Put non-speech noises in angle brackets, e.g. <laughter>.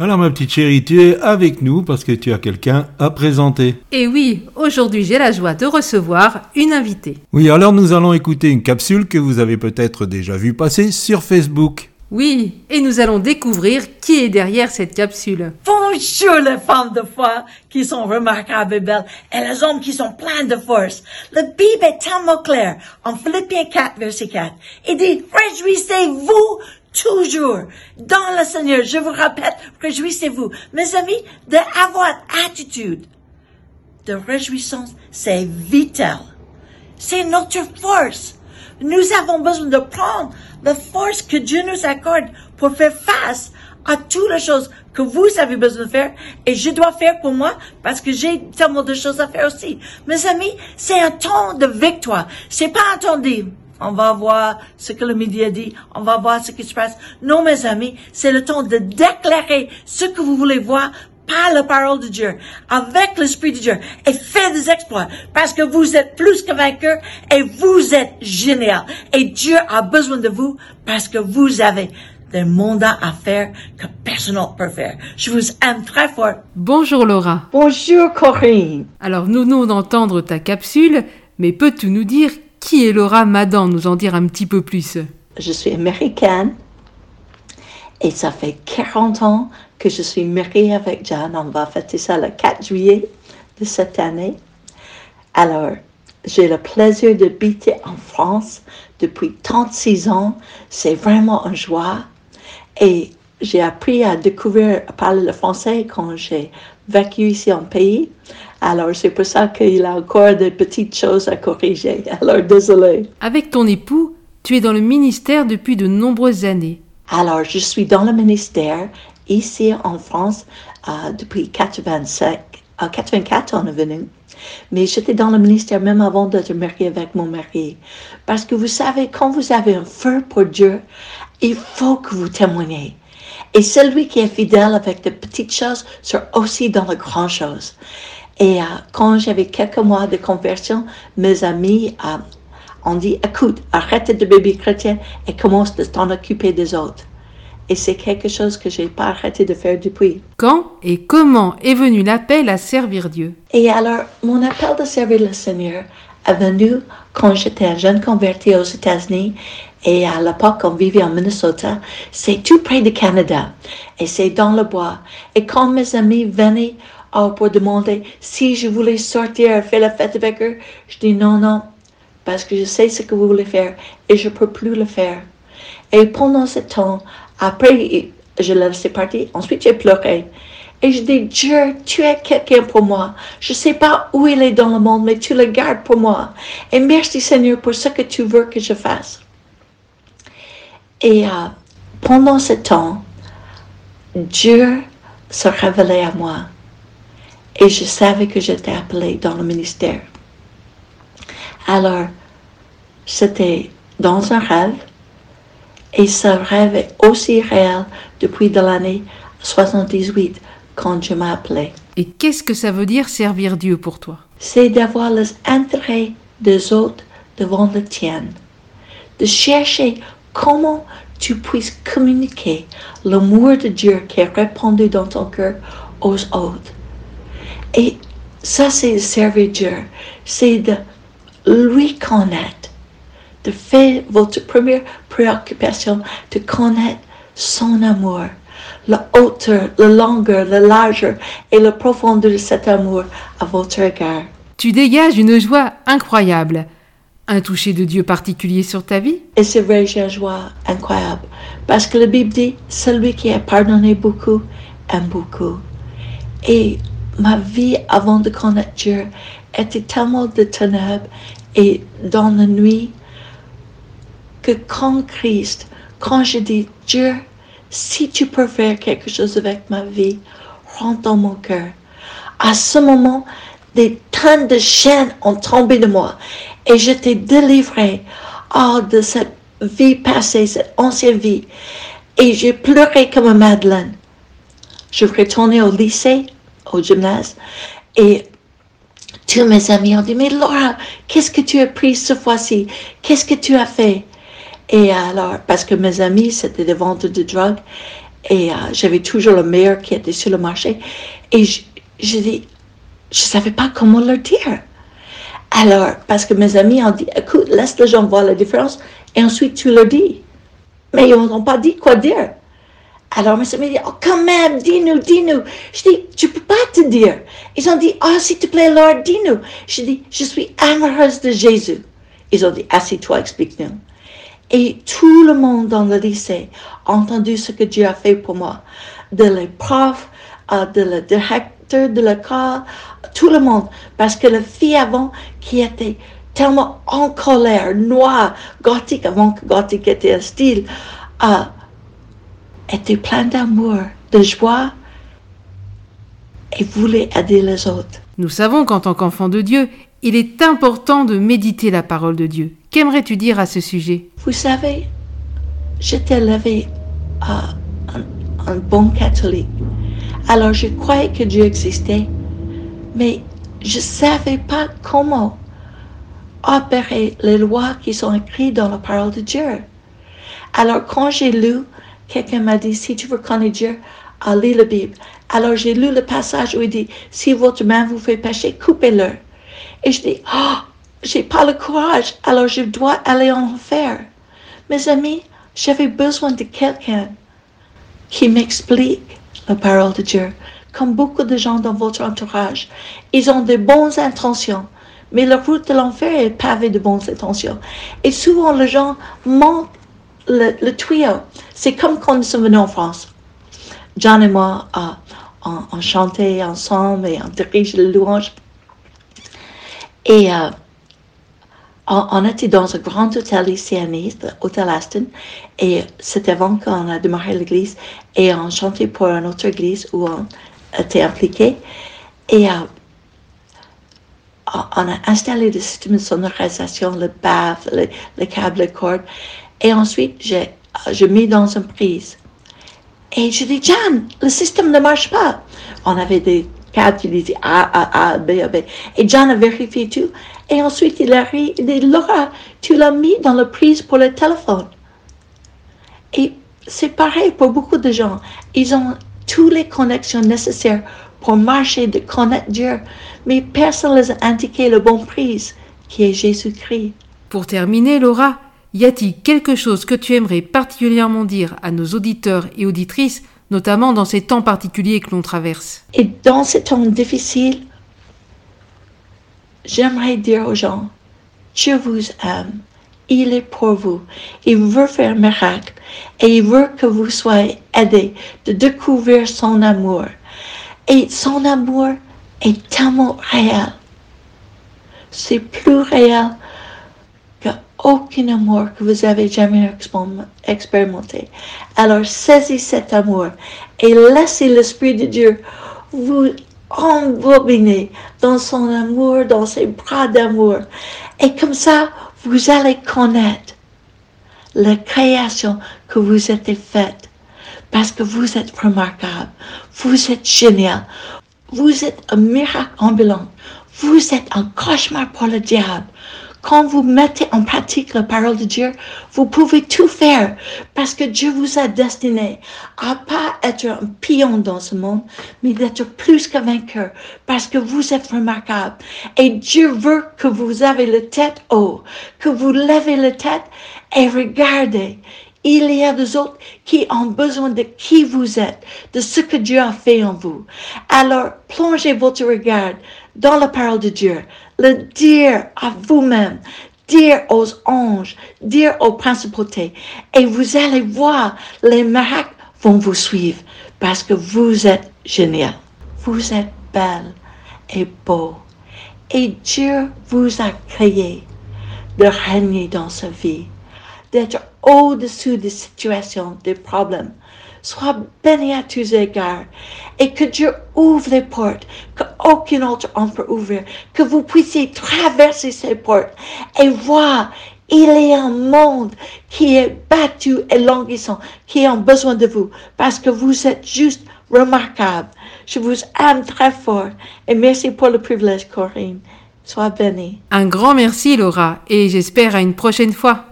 Alors ma petite chérie, tu es avec nous parce que tu as quelqu'un à présenter. Et oui, aujourd'hui j'ai la joie de recevoir une invitée. Oui, alors nous allons écouter une capsule que vous avez peut-être déjà vue passer sur Facebook. Oui, et nous allons découvrir qui est derrière cette capsule. Bonjour les femmes de foi qui sont remarquables et belles et les hommes qui sont pleins de force. Le Bible est tellement clair en Philippiens 4 verset 4. Il dit, réjouissez-vous toujours dans le Seigneur. Je vous répète, réjouissez-vous. Mes amis, d'avoir attitude de réjouissance, c'est vital. C'est notre force. Nous avons besoin de prendre la force que Dieu nous accorde pour faire face à toutes les choses que vous avez besoin de faire et je dois faire pour moi parce que j'ai tellement de choses à faire aussi. Mes amis, c'est un temps de victoire. C'est pas un temps de on va voir ce que le média dit, on va voir ce qui se passe. Non, mes amis, c'est le temps de déclarer ce que vous voulez voir par la parole de Dieu, avec l'Esprit de Dieu, et faire des exploits, parce que vous êtes plus que vainqueur, et vous êtes génial. Et Dieu a besoin de vous, parce que vous avez des mandats à faire que personne d'autre peut faire. Je vous aime très fort. Bonjour Laura. Bonjour Corinne. Alors nous venons d'entendre ta capsule, mais peux-tu nous dire qui est Laura Madan Nous en dire un petit peu plus? Je suis américaine et ça fait 40 ans que je suis mariée avec John. On va fêter ça le 4 juillet de cette année. Alors, j'ai le plaisir d'habiter en France depuis 36 ans. C'est vraiment une joie. Et j'ai appris à découvrir, à parler le français quand j'ai vécu ici en pays. Alors, c'est pour ça qu'il a encore des petites choses à corriger. <laughs> Alors, désolé. Avec ton époux, tu es dans le ministère depuis de nombreuses années. Alors, je suis dans le ministère ici en France euh, depuis 85. En 84, on est venu. Mais j'étais dans le ministère même avant d'être mariée avec mon mari. Parce que vous savez, quand vous avez un feu pour Dieu, il faut que vous témoignez. Et celui qui est fidèle avec de petites choses sera aussi dans les grandes choses. Et euh, quand j'avais quelques mois de conversion, mes amis euh, ont dit, écoute, arrête de bébé chrétien et commence de t'en occuper des autres. Et c'est quelque chose que j'ai pas arrêté de faire depuis. Quand et comment est venu l'appel à servir Dieu? Et alors, mon appel de servir le Seigneur est venu quand j'étais un jeune converti aux États-Unis et à l'époque on vivait en Minnesota. C'est tout près du Canada et c'est dans le bois. Et quand mes amis venaient pour demander si je voulais sortir et faire la fête avec eux, je dis non, non, parce que je sais ce que vous voulez faire et je peux plus le faire. Et pendant ce temps, après, je l'ai laissé partir. Ensuite, j'ai pleuré. Et je dis, Dieu, tu es quelqu'un pour moi. Je ne sais pas où il est dans le monde, mais tu le gardes pour moi. Et merci Seigneur pour ce que tu veux que je fasse. Et euh, pendant ce temps, Dieu se révélait à moi. Et je savais que j'étais appelée dans le ministère. Alors, c'était dans un rêve. Et ce rêve est aussi réel depuis de l'année 78 quand je m'ai appelé. Et qu'est-ce que ça veut dire servir Dieu pour toi? C'est d'avoir les intérêts des autres devant le tien. De chercher comment tu puisses communiquer l'amour de Dieu qui est répandu dans ton cœur aux autres? Et ça, c'est servir Dieu. C'est de lui connaître. De faire votre première préoccupation, de connaître son amour, la hauteur, la longueur, la largeur et la profondeur de cet amour à votre égard. Tu dégages une joie incroyable. Un toucher de Dieu particulier sur ta vie? Et c'est vrai, j'ai une joie incroyable. Parce que la Bible dit, celui qui a pardonné beaucoup aime beaucoup. Et ma vie avant de connaître Dieu était tellement ténèbres et dans la nuit que quand Christ, quand je dis Dieu, si tu peux faire quelque chose avec ma vie, rentre dans mon cœur. À ce moment, des tonnes de chaînes ont tombé de moi et j'étais délivrée oh, de cette vie passée, cette ancienne vie. Et j'ai pleuré comme Madeleine. Je retournais au lycée, au gymnase, et tous mes amis ont dit, mais Laura, qu'est-ce que tu as pris cette fois-ci? Qu'est-ce que tu as fait? Et alors, parce que mes amis, c'était des vendeurs de drogue, Et euh, j'avais toujours le meilleur qui était sur le marché. Et je, je dis, je savais pas comment leur dire. Alors, parce que mes amis ont dit, écoute, laisse les gens voir la différence et ensuite tu leur dis. Mais ils n'ont pas dit quoi dire. Alors, mes amis disent, oh, quand même, dis-nous, dis-nous. Je dis, je peux pas te dire. Ils ont dit, oh, s'il te plaît, Lord, dis-nous. Je dis, je suis amoureuse de Jésus. Ils ont dit, assis-toi, explique-nous. Et tout le monde dans le lycée a entendu ce que Dieu a fait pour moi. De les profs, euh, de le directeur de l'école, tout le monde. Parce que la fille avant qui était tellement en colère, noire, gothique, avant que gothique était un style, euh, était pleine d'amour, de joie et voulait aider les autres. Nous savons qu'en tant qu'enfant de Dieu, il est important de méditer la parole de Dieu. Qu'aimerais-tu dire à ce sujet? Vous savez, j'étais élevé à un, un bon catholique. Alors je croyais que Dieu existait, mais je ne savais pas comment opérer les lois qui sont écrites dans la parole de Dieu. Alors quand j'ai lu, quelqu'un m'a dit, si tu veux connaître Dieu, lis la Bible. Alors j'ai lu le passage où il dit, si votre main vous fait pécher, coupez-le. Et je dis, oh, j'ai pas le courage, alors je dois aller en enfer. Mes amis, j'avais besoin de quelqu'un qui m'explique la parole de Dieu. Comme beaucoup de gens dans votre entourage, ils ont de bonnes intentions, mais la route de l'enfer est pavée de bonnes intentions. Et souvent, les gens manquent le, tuyau. C'est comme quand nous sommes venus en France. John et moi, euh, on, chantait ensemble et on dirige le louange. Et euh, on, était dans un grand hôtel lycéaniste, l'hôtel Aston, et c'était avant qu'on a démarré l'église, et on chantait pour une autre église où on était impliqué. Et euh, on a installé le système de sonorisation, le baffle, le, le câble, les cordes, et ensuite j'ai mis dans une prise. Et je dis, John, le système ne marche pas. On avait des câbles qui disaient A, A, A, B, A, B. Et John a vérifié tout. Et ensuite, il a ri, il dit, Laura, tu l'as mis dans la prise pour le téléphone. Et c'est pareil pour beaucoup de gens. Ils ont toutes les connexions nécessaires pour marcher, de connaître Dieu. Mais personne ne les a indiqué le bon prise, qui est Jésus-Christ. Pour terminer, Laura, y a-t-il quelque chose que tu aimerais particulièrement dire à nos auditeurs et auditrices, notamment dans ces temps particuliers que l'on traverse? Et dans ces temps difficiles, j'aimerais dire aux gens, Dieu vous aime, il est pour vous, il veut faire un miracle et il veut que vous soyez aidés de découvrir son amour. Et son amour est tellement réel. C'est plus réel qu'aucun amour que vous avez jamais expérimenté. Alors saisis cet amour et laissez l'Esprit de Dieu vous embobiner dans son amour, dans ses bras d'amour. Et comme ça, vous allez connaître la création que vous êtes faite. Parce que vous êtes remarquable, vous êtes génial, vous êtes un miracle ambulant, vous êtes un cauchemar pour le diable. Quand vous mettez en pratique la parole de Dieu, vous pouvez tout faire parce que Dieu vous a destiné à pas être un pion dans ce monde, mais d'être plus que vainqueur parce que vous êtes remarquable. Et Dieu veut que vous avez la tête haut, que vous levez la tête et regardez. Il y a des autres qui ont besoin de qui vous êtes, de ce que Dieu a fait en vous. Alors, plongez votre regard dans la parole de Dieu, le dire à vous-même, dire aux anges, dire aux principautés, et vous allez voir, les miracles vont vous suivre parce que vous êtes génial. Vous êtes belle et beau. Et Dieu vous a créé de régner dans sa vie, d'être au-dessus des situations, des problèmes. Sois béni à tous égards et que Dieu ouvre les portes qu'aucun autre homme peut ouvrir, que vous puissiez traverser ces portes et voir il a un monde qui est battu et languissant, qui a besoin de vous, parce que vous êtes juste remarquable. Je vous aime très fort et merci pour le privilège, Corinne. Sois bénie. Un grand merci, Laura, et j'espère à une prochaine fois.